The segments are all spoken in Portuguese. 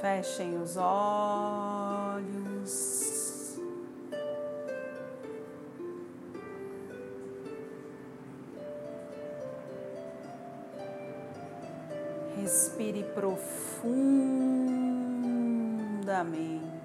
Fechem os olhos. Respire profundamente.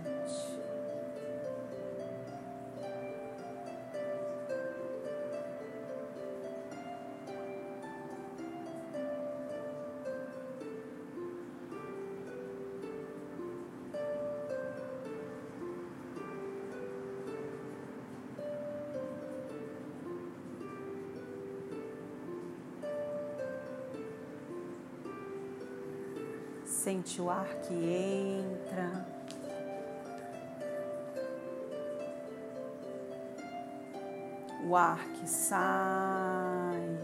Sente o ar que entra. O ar que sai.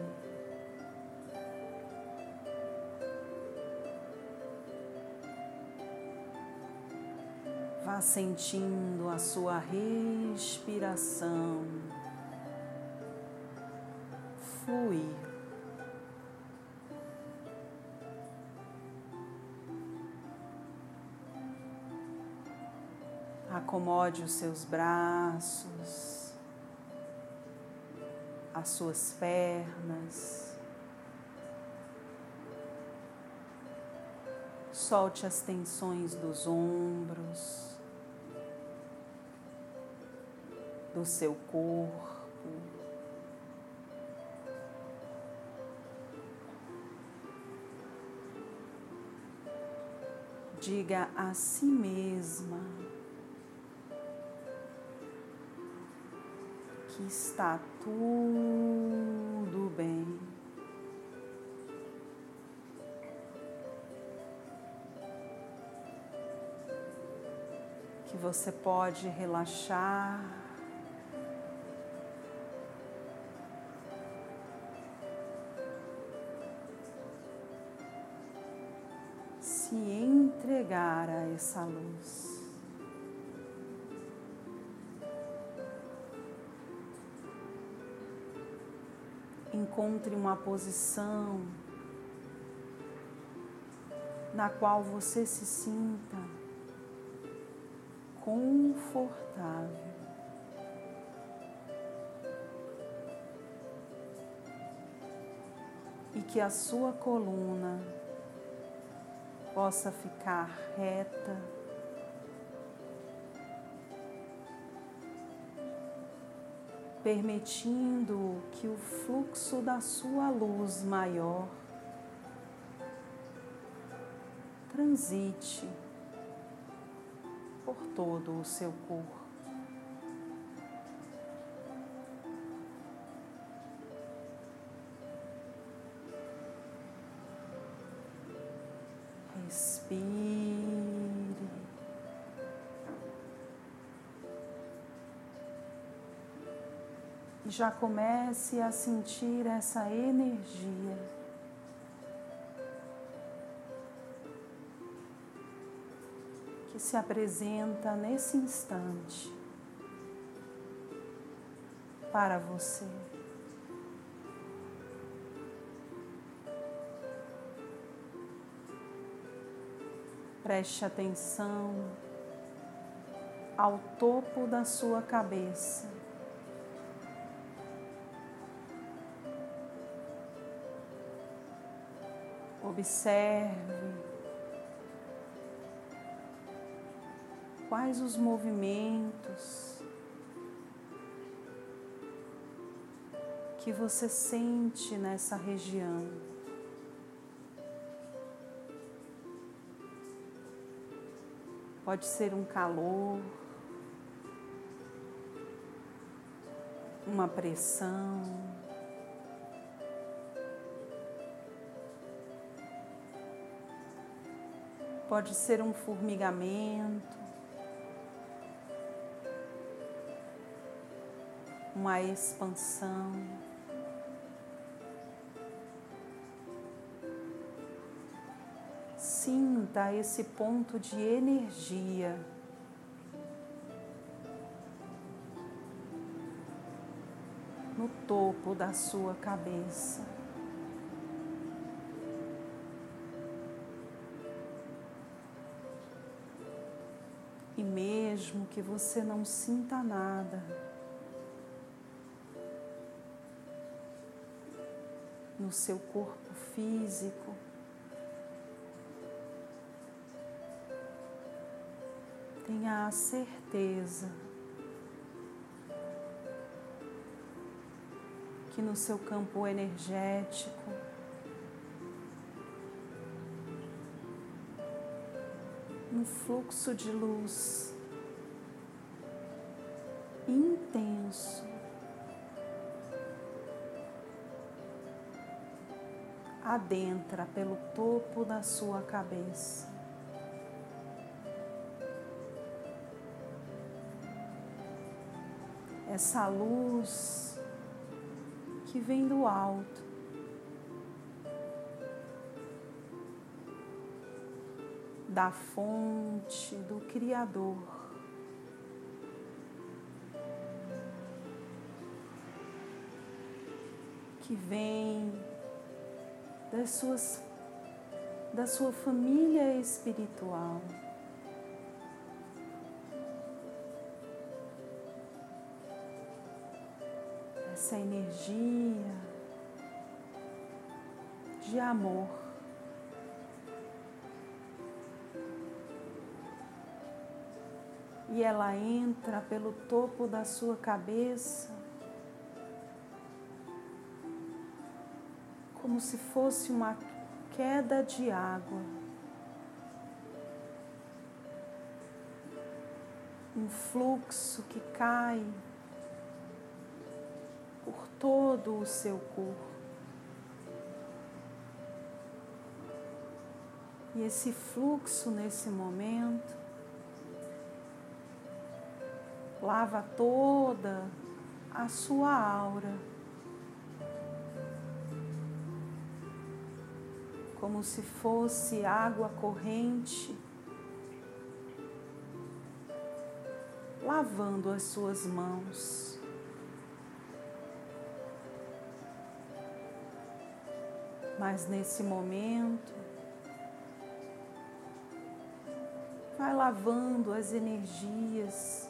Vá sentindo a sua respiração fluir. Acomode os seus braços, as suas pernas. Solte as tensões dos ombros, do seu corpo. Diga a si mesma que está tudo bem. Que você pode relaxar. Se entregar a essa luz. Encontre uma posição na qual você se sinta confortável. E que a sua coluna possa ficar reta permitindo que o fluxo da sua luz maior transite por todo o seu corpo. Respire. Já comece a sentir essa energia. Que se apresenta nesse instante para você. Preste atenção ao topo da sua cabeça. Observe quais os movimentos que você sente nessa região. Pode ser um calor, uma pressão. Pode ser um formigamento, uma expansão. Sinta esse ponto de energia. No topo da sua cabeça. Mesmo que você não sinta nada, no seu corpo físico, tenha a certeza que no seu campo energético um fluxo de luz intenso adentra pelo topo da sua cabeça. Essa luz que vem do alto da fonte do Criador. Que vem das suas, da sua família espiritual. Essa energia de amor. E ela entra pelo topo da sua cabeça como se fosse uma queda de água. Um fluxo que cai por todo o seu corpo. E esse fluxo nesse momento lava toda a sua aura. como se fosse água corrente, lavando as suas mãos. Mas nesse momento, vai lavando as energias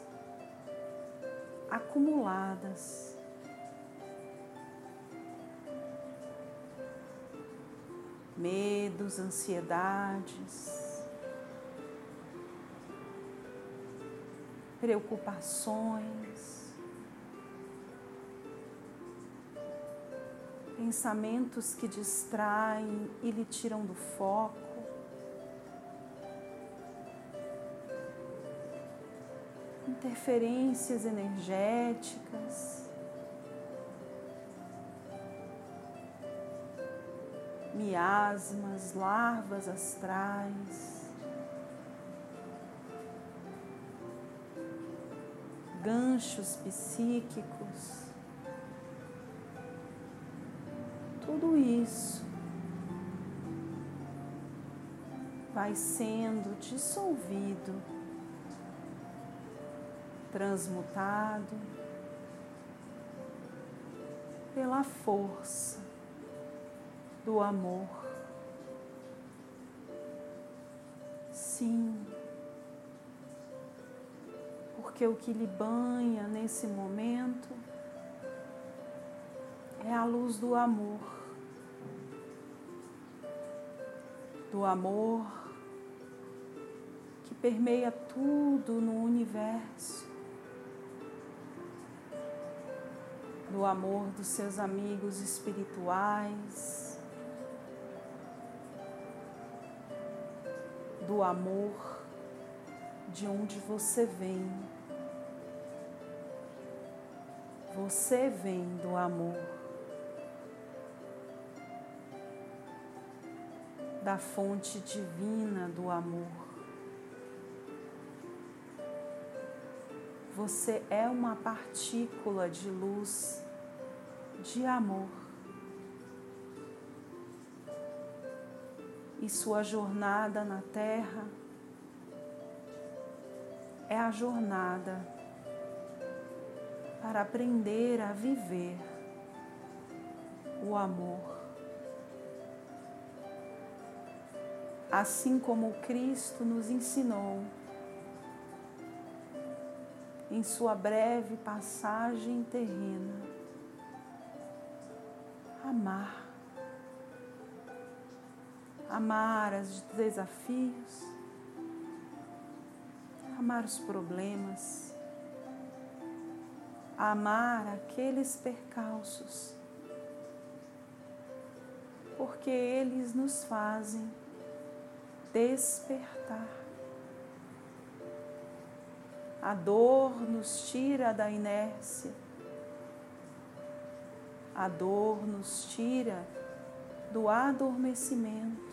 acumuladas. Medos, ansiedades, preocupações, pensamentos que distraem e lhe tiram do foco. Interferências energéticas. miasmas, larvas astrais, ganchos psíquicos, tudo isso vai sendo dissolvido, transmutado pela força do amor. Sim, porque o que lhe banha nesse momento é a luz do amor. Do amor que permeia tudo no universo. Do amor dos seus amigos espirituais do amor de onde você vem. Você vem do amor, da fonte divina do amor. Você é uma partícula de luz, de amor. e sua jornada na Terra é a jornada para aprender a viver o amor. Assim como Cristo nos ensinou em sua breve passagem terrena. Amar. Amar os desafios, amar os problemas, amar aqueles percalços, porque eles nos fazem despertar. A dor nos tira da inércia. A dor nos tira do adormecimento.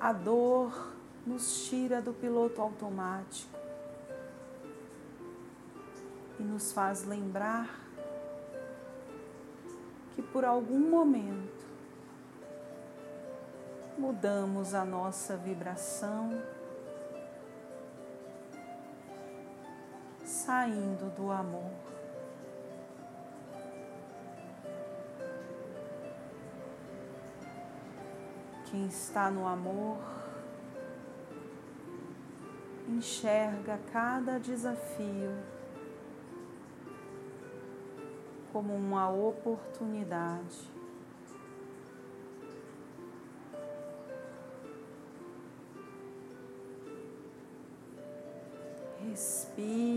A dor nos tira do piloto automático e nos faz lembrar que por algum momento mudamos a nossa vibração, saindo do amor. Quem está no amor enxerga cada desafio como uma oportunidade. Respire.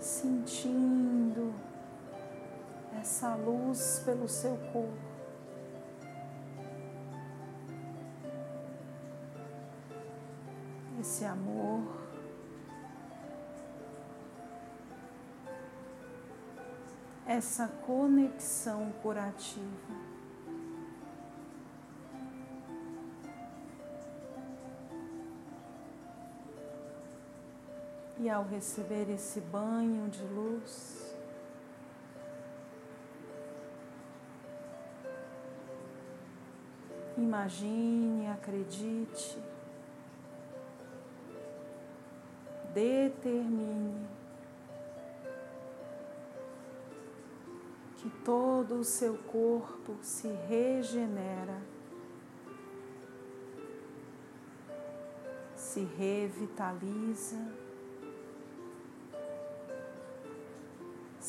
Sentindo essa luz pelo seu corpo. Esse amor. Essa conexão curativa. E ao receber esse banho de luz, imagine, acredite, determine que todo o seu corpo se regenera, se revitaliza.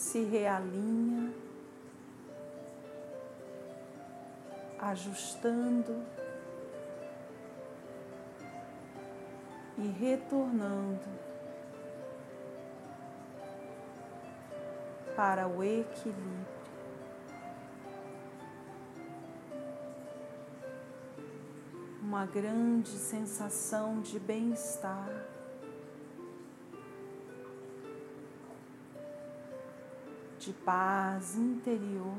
Se realinha, ajustando e retornando para o equilíbrio. Uma grande sensação de bem-estar. De paz interior,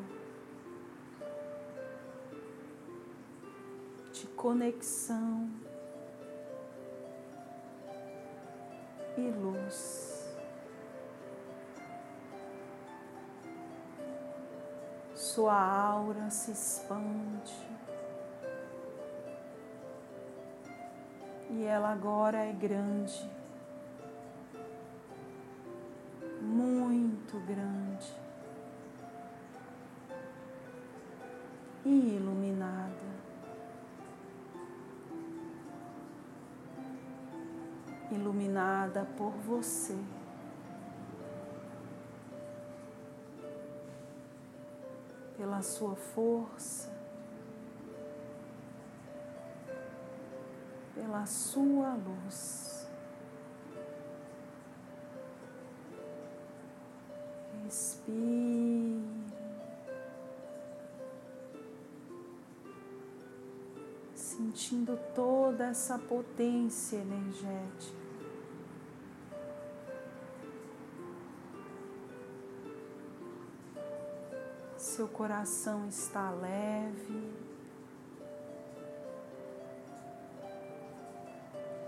de conexão e luz. Sua aura se expande e ela agora é grande, muito grande. e iluminada. Iluminada por você. Pela sua força, pela sua luz. Sentindo toda essa potência energética. Seu coração está leve,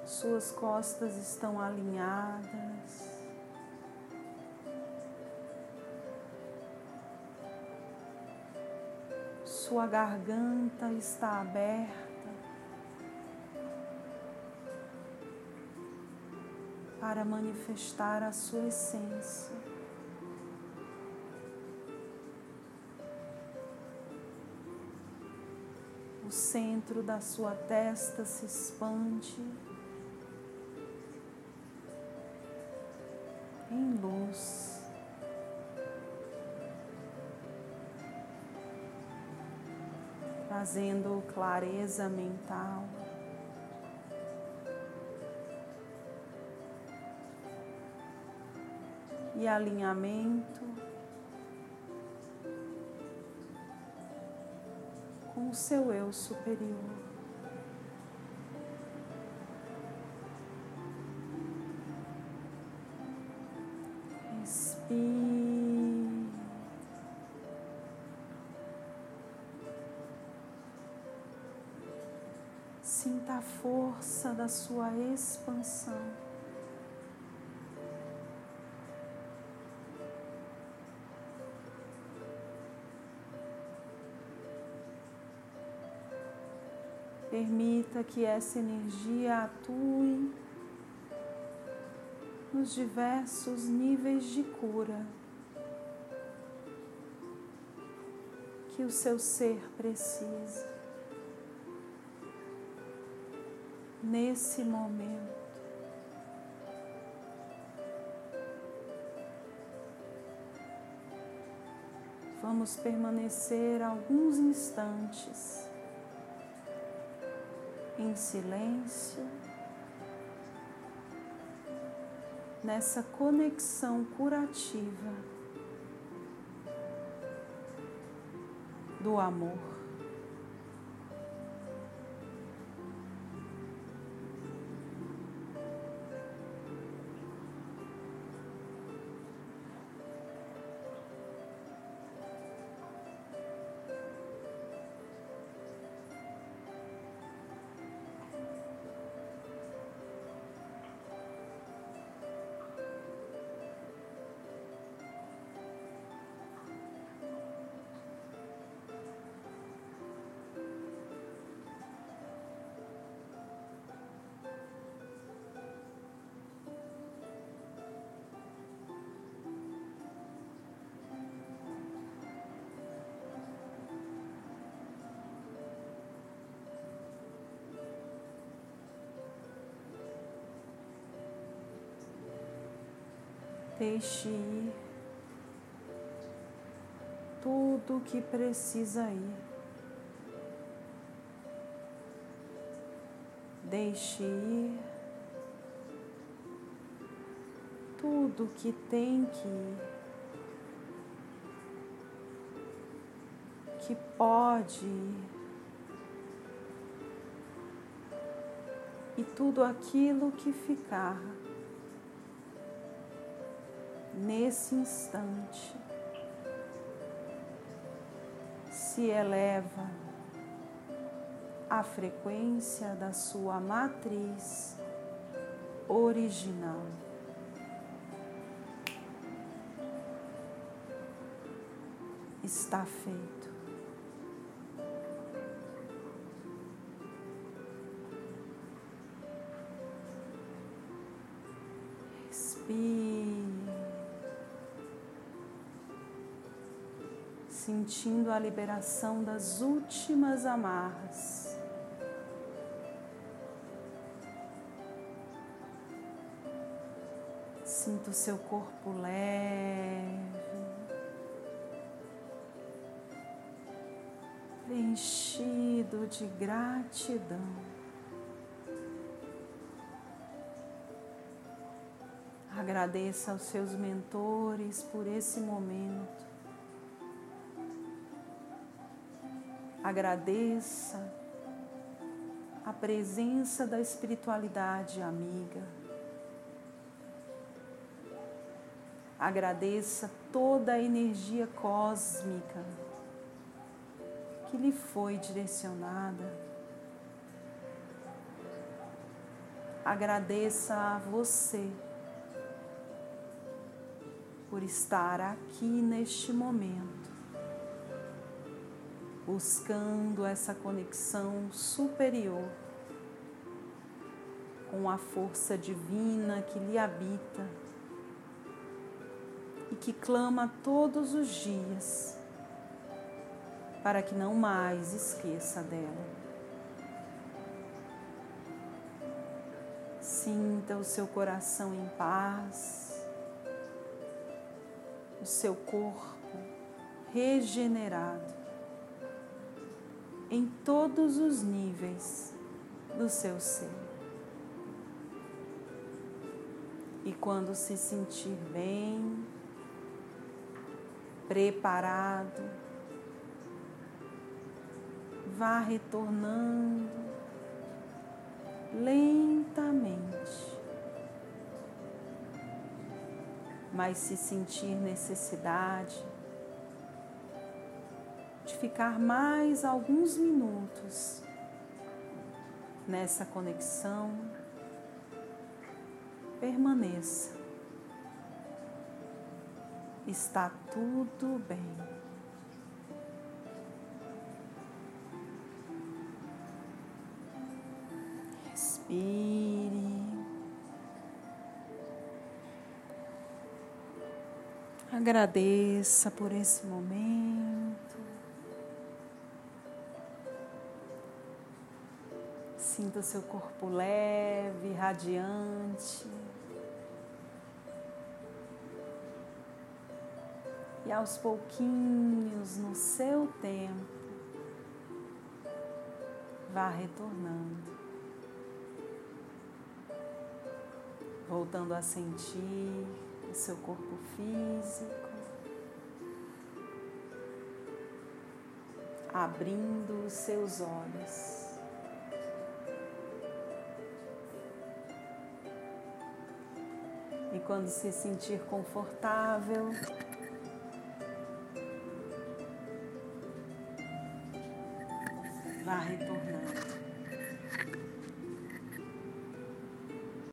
suas costas estão alinhadas. Sua garganta está aberta. Para manifestar a sua essência. O centro da sua testa se expande em luz. Trazendo clareza mental. E alinhamento com o seu eu superior. Respire. Sinta a força da sua expansão. Permita que essa energia atue nos diversos níveis de cura. Que o seu ser precisa nesse momento. Vamos permanecer alguns instantes em silêncio, nessa conexão curativa do amor. Deixe ir tudo que precisa ir. Deixe ir tudo que tem que ir. Que pode ir. E tudo aquilo que ficar nesse instante se eleva a frequência da sua matriz original. Está feito. Respire. Sentindo a liberação das últimas amarras. Sinta o seu corpo leve, preenchido de gratidão. Agradeça aos seus mentores por esse momento. Agradeça a presença da espiritualidade amiga. Agradeça toda a energia cósmica que lhe foi direcionada. Agradeça a você por estar aqui neste momento buscando essa conexão superior com a força divina que lhe habita e que clama todos os dias para que não mais esqueça dela. Sinta o seu coração em paz, o seu corpo regenerado em todos os níveis do seu ser. E quando se sentir bem, preparado, vá retornando lentamente. Mas se sentir necessidade de ficar mais alguns minutos nessa conexão, permaneça. Está tudo bem. Respire. Agradeça por esse momento. Sinta o seu corpo leve, radiante. E aos pouquinhos, no seu tempo, vá retornando. Voltando a sentir o seu corpo físico. Abrindo os seus olhos. Quando se sentir confortável, vá retornando.